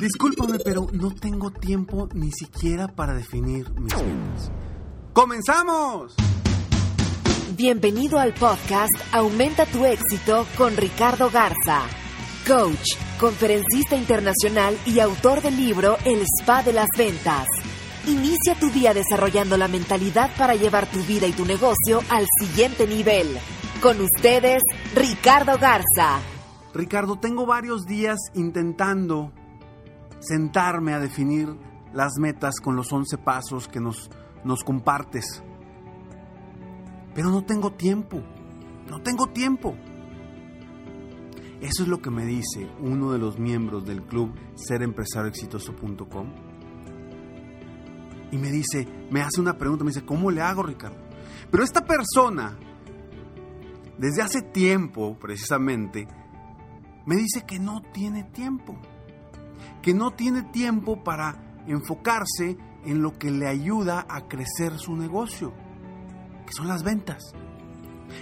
Discúlpame, pero no tengo tiempo ni siquiera para definir mis metas. ¡Comenzamos! Bienvenido al podcast Aumenta tu éxito con Ricardo Garza, coach, conferencista internacional y autor del libro El Spa de las Ventas. Inicia tu día desarrollando la mentalidad para llevar tu vida y tu negocio al siguiente nivel. Con ustedes, Ricardo Garza. Ricardo, tengo varios días intentando sentarme a definir las metas con los 11 pasos que nos, nos compartes. Pero no tengo tiempo, no tengo tiempo. Eso es lo que me dice uno de los miembros del club serempresarioexitoso.com. Y me dice, me hace una pregunta, me dice, ¿cómo le hago, Ricardo? Pero esta persona, desde hace tiempo precisamente, me dice que no tiene tiempo que no tiene tiempo para enfocarse en lo que le ayuda a crecer su negocio, que son las ventas.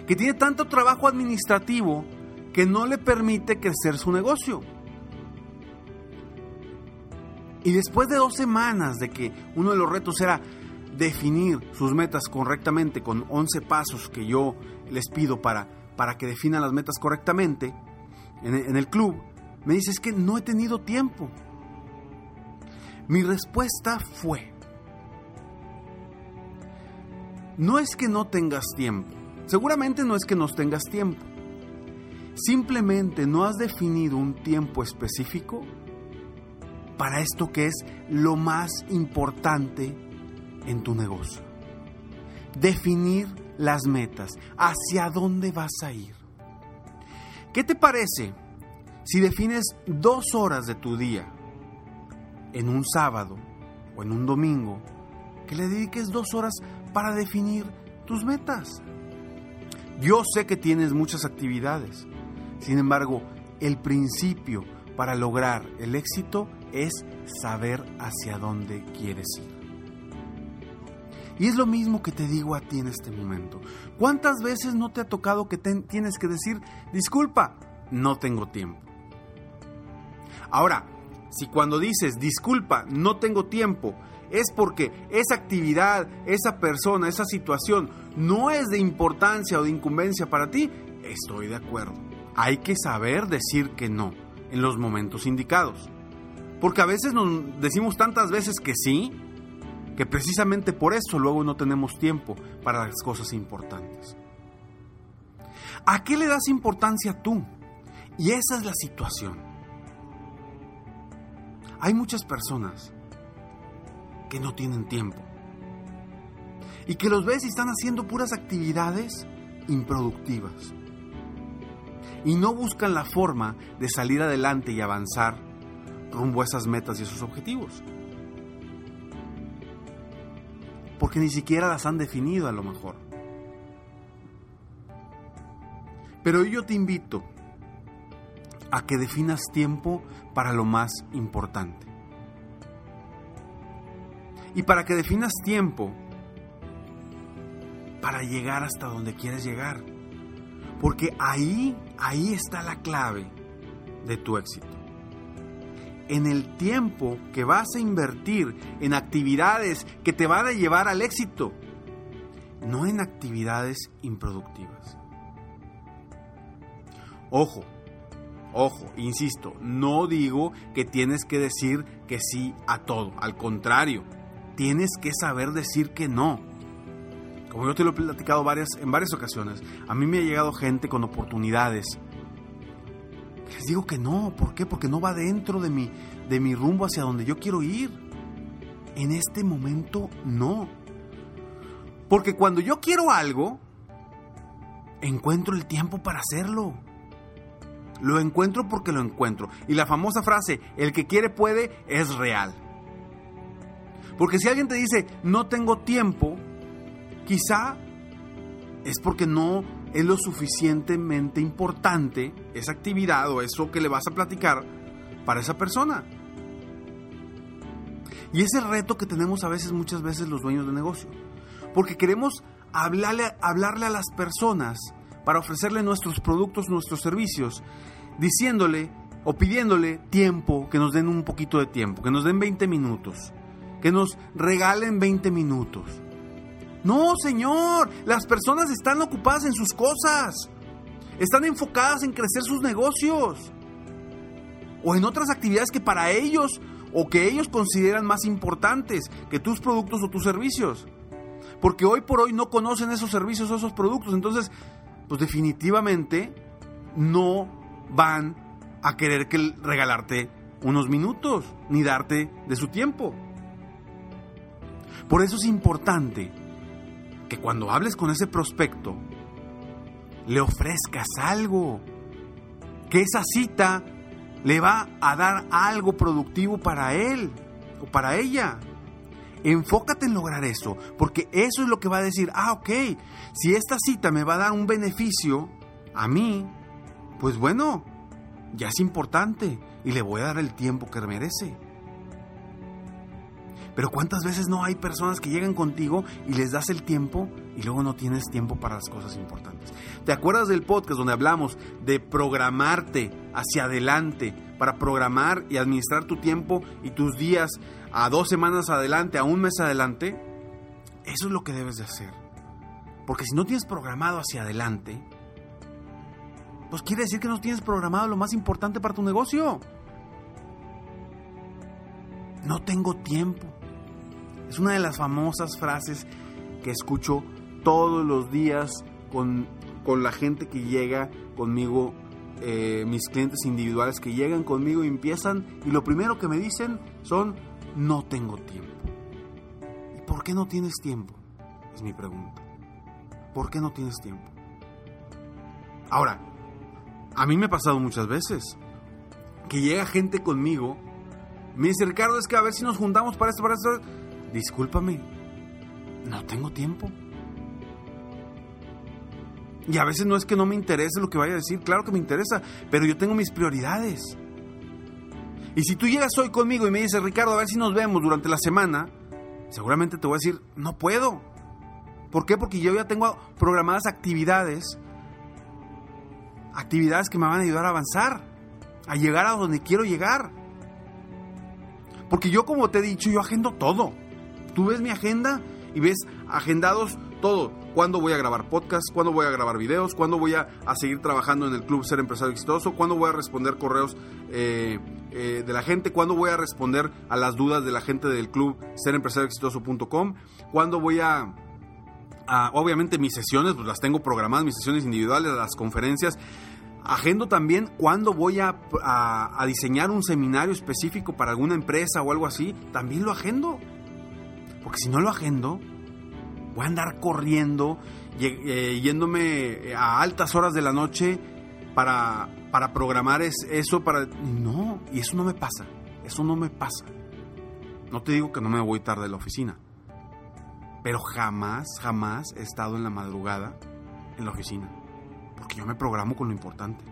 Que tiene tanto trabajo administrativo que no le permite crecer su negocio. Y después de dos semanas de que uno de los retos era definir sus metas correctamente con 11 pasos que yo les pido para, para que definan las metas correctamente en, en el club, me dice que no he tenido tiempo. Mi respuesta fue, no es que no tengas tiempo, seguramente no es que no tengas tiempo, simplemente no has definido un tiempo específico para esto que es lo más importante en tu negocio. Definir las metas, hacia dónde vas a ir. ¿Qué te parece si defines dos horas de tu día en un sábado o en un domingo, que le dediques dos horas para definir tus metas. Yo sé que tienes muchas actividades, sin embargo, el principio para lograr el éxito es saber hacia dónde quieres ir. Y es lo mismo que te digo a ti en este momento. ¿Cuántas veces no te ha tocado que tienes que decir, disculpa, no tengo tiempo? Ahora, si cuando dices, disculpa, no tengo tiempo, es porque esa actividad, esa persona, esa situación no es de importancia o de incumbencia para ti, estoy de acuerdo. Hay que saber decir que no en los momentos indicados. Porque a veces nos decimos tantas veces que sí, que precisamente por eso luego no tenemos tiempo para las cosas importantes. ¿A qué le das importancia tú? Y esa es la situación. Hay muchas personas que no tienen tiempo y que los ves y están haciendo puras actividades improductivas y no buscan la forma de salir adelante y avanzar rumbo a esas metas y esos objetivos. Porque ni siquiera las han definido a lo mejor. Pero yo te invito a que definas tiempo para lo más importante. Y para que definas tiempo para llegar hasta donde quieres llegar. Porque ahí, ahí está la clave de tu éxito. En el tiempo que vas a invertir en actividades que te van a llevar al éxito, no en actividades improductivas. Ojo, Ojo, insisto, no digo que tienes que decir que sí a todo. Al contrario, tienes que saber decir que no. Como yo te lo he platicado varias, en varias ocasiones, a mí me ha llegado gente con oportunidades. Les digo que no, ¿por qué? Porque no va dentro de mi, de mi rumbo hacia donde yo quiero ir. En este momento no. Porque cuando yo quiero algo, encuentro el tiempo para hacerlo. Lo encuentro porque lo encuentro. Y la famosa frase, el que quiere puede, es real. Porque si alguien te dice, no tengo tiempo, quizá es porque no es lo suficientemente importante esa actividad o eso que le vas a platicar para esa persona. Y es el reto que tenemos a veces, muchas veces los dueños de negocio. Porque queremos hablarle, hablarle a las personas para ofrecerle nuestros productos, nuestros servicios, diciéndole o pidiéndole tiempo, que nos den un poquito de tiempo, que nos den 20 minutos, que nos regalen 20 minutos. No, Señor, las personas están ocupadas en sus cosas, están enfocadas en crecer sus negocios o en otras actividades que para ellos o que ellos consideran más importantes que tus productos o tus servicios. Porque hoy por hoy no conocen esos servicios o esos productos. Entonces, pues definitivamente no van a querer que regalarte unos minutos ni darte de su tiempo. Por eso es importante que cuando hables con ese prospecto, le ofrezcas algo. Que esa cita le va a dar algo productivo para él o para ella. Enfócate en lograr eso, porque eso es lo que va a decir, ah, ok, si esta cita me va a dar un beneficio a mí, pues bueno, ya es importante y le voy a dar el tiempo que merece. Pero ¿cuántas veces no hay personas que llegan contigo y les das el tiempo y luego no tienes tiempo para las cosas importantes? ¿Te acuerdas del podcast donde hablamos de programarte hacia adelante para programar y administrar tu tiempo y tus días a dos semanas adelante, a un mes adelante? Eso es lo que debes de hacer. Porque si no tienes programado hacia adelante, pues quiere decir que no tienes programado lo más importante para tu negocio. No tengo tiempo. Es una de las famosas frases que escucho todos los días con, con la gente que llega conmigo, eh, mis clientes individuales que llegan conmigo y empiezan y lo primero que me dicen son, no tengo tiempo. ¿Y por qué no tienes tiempo? Es mi pregunta. ¿Por qué no tienes tiempo? Ahora, a mí me ha pasado muchas veces que llega gente conmigo, me dice, Ricardo, es que a ver si nos juntamos para esto, para esto discúlpame, no tengo tiempo. Y a veces no es que no me interese lo que vaya a decir, claro que me interesa, pero yo tengo mis prioridades. Y si tú llegas hoy conmigo y me dices, Ricardo, a ver si nos vemos durante la semana, seguramente te voy a decir, no puedo. ¿Por qué? Porque yo ya tengo programadas actividades, actividades que me van a ayudar a avanzar, a llegar a donde quiero llegar. Porque yo, como te he dicho, yo agendo todo. Tú ves mi agenda y ves agendados todo. ¿Cuándo voy a grabar podcast? ¿Cuándo voy a grabar videos? ¿Cuándo voy a, seguir trabajando en el club Ser Empresario Exitoso? ¿Cuándo voy a responder correos eh, eh, de la gente? ¿Cuándo voy a responder a las dudas de la gente del club serempresarioexitoso.com? ¿Cuándo voy a, Obviamente mis sesiones, pues las tengo programadas, mis sesiones individuales, las conferencias. Agendo también cuándo voy a, a diseñar un seminario específico para alguna empresa o algo así. También lo agendo. Porque si no lo agendo, voy a andar corriendo, eh, yéndome a altas horas de la noche para, para programar eso, para... No, y eso no me pasa, eso no me pasa. No te digo que no me voy tarde a la oficina, pero jamás, jamás he estado en la madrugada en la oficina, porque yo me programo con lo importante.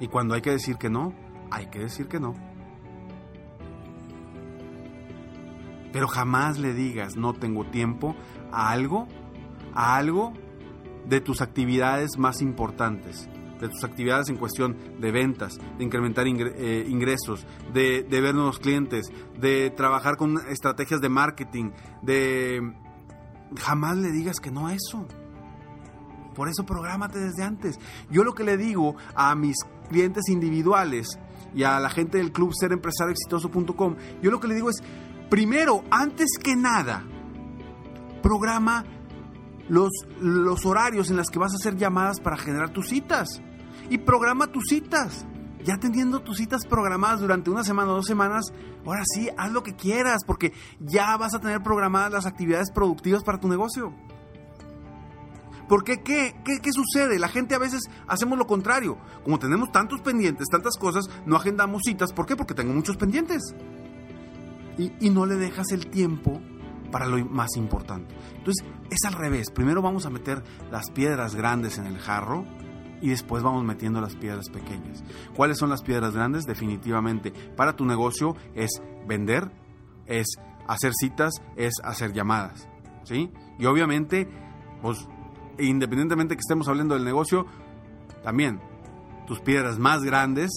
Y cuando hay que decir que no, hay que decir que no. Pero jamás le digas no tengo tiempo a algo, a algo de tus actividades más importantes, de tus actividades en cuestión de ventas, de incrementar eh, ingresos, de, de ver nuevos clientes, de trabajar con estrategias de marketing, de... Jamás le digas que no a eso. Por eso prográmate desde antes. Yo lo que le digo a mis clientes individuales y a la gente del club serempresarioexitoso.com, yo lo que le digo es, primero, antes que nada, programa los, los horarios en los que vas a hacer llamadas para generar tus citas. Y programa tus citas. Ya teniendo tus citas programadas durante una semana o dos semanas, ahora sí, haz lo que quieras, porque ya vas a tener programadas las actividades productivas para tu negocio. Porque ¿qué? ¿qué? ¿Qué sucede? La gente a veces hacemos lo contrario. Como tenemos tantos pendientes, tantas cosas, no agendamos citas. ¿Por qué? Porque tengo muchos pendientes. Y, no le dejas el tiempo para lo más importante. Entonces, es al revés. Primero vamos a meter las piedras grandes en el jarro y después vamos metiendo las piedras pequeñas. ¿Cuáles son las piedras grandes? Definitivamente, para tu negocio es vender, es hacer citas, es hacer llamadas. ¿Sí? Y obviamente, pues, independientemente que estemos hablando del negocio, también tus piedras más grandes,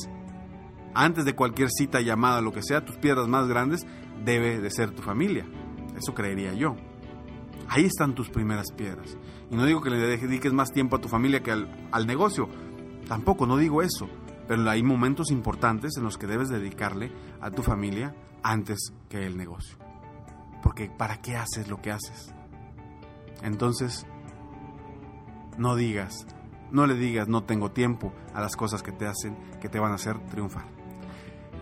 antes de cualquier cita, llamada, lo que sea, tus piedras más grandes debe de ser tu familia. Eso creería yo. Ahí están tus primeras piedras. Y no digo que le dediques más tiempo a tu familia que al, negocio. Tampoco, no digo eso. Pero hay momentos importantes en los que debes dedicarle a tu familia antes que el negocio. Porque ¿para qué haces lo que haces? Entonces, no digas, no le digas no tengo tiempo a las cosas que te hacen, que te van a hacer triunfar.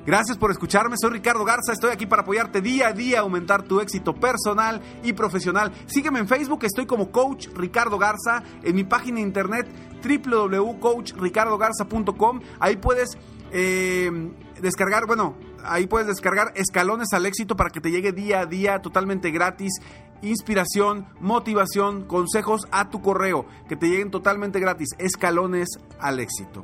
Gracias por escucharme, soy Ricardo Garza, estoy aquí para apoyarte día a día, aumentar tu éxito personal y profesional. Sígueme en Facebook, estoy como Coach Ricardo Garza, en mi página internet www.coachricardogarza.com, ahí puedes eh, descargar, bueno, ahí puedes descargar escalones al éxito para que te llegue día a día totalmente gratis inspiración, motivación, consejos a tu correo, que te lleguen totalmente gratis, escalones al éxito.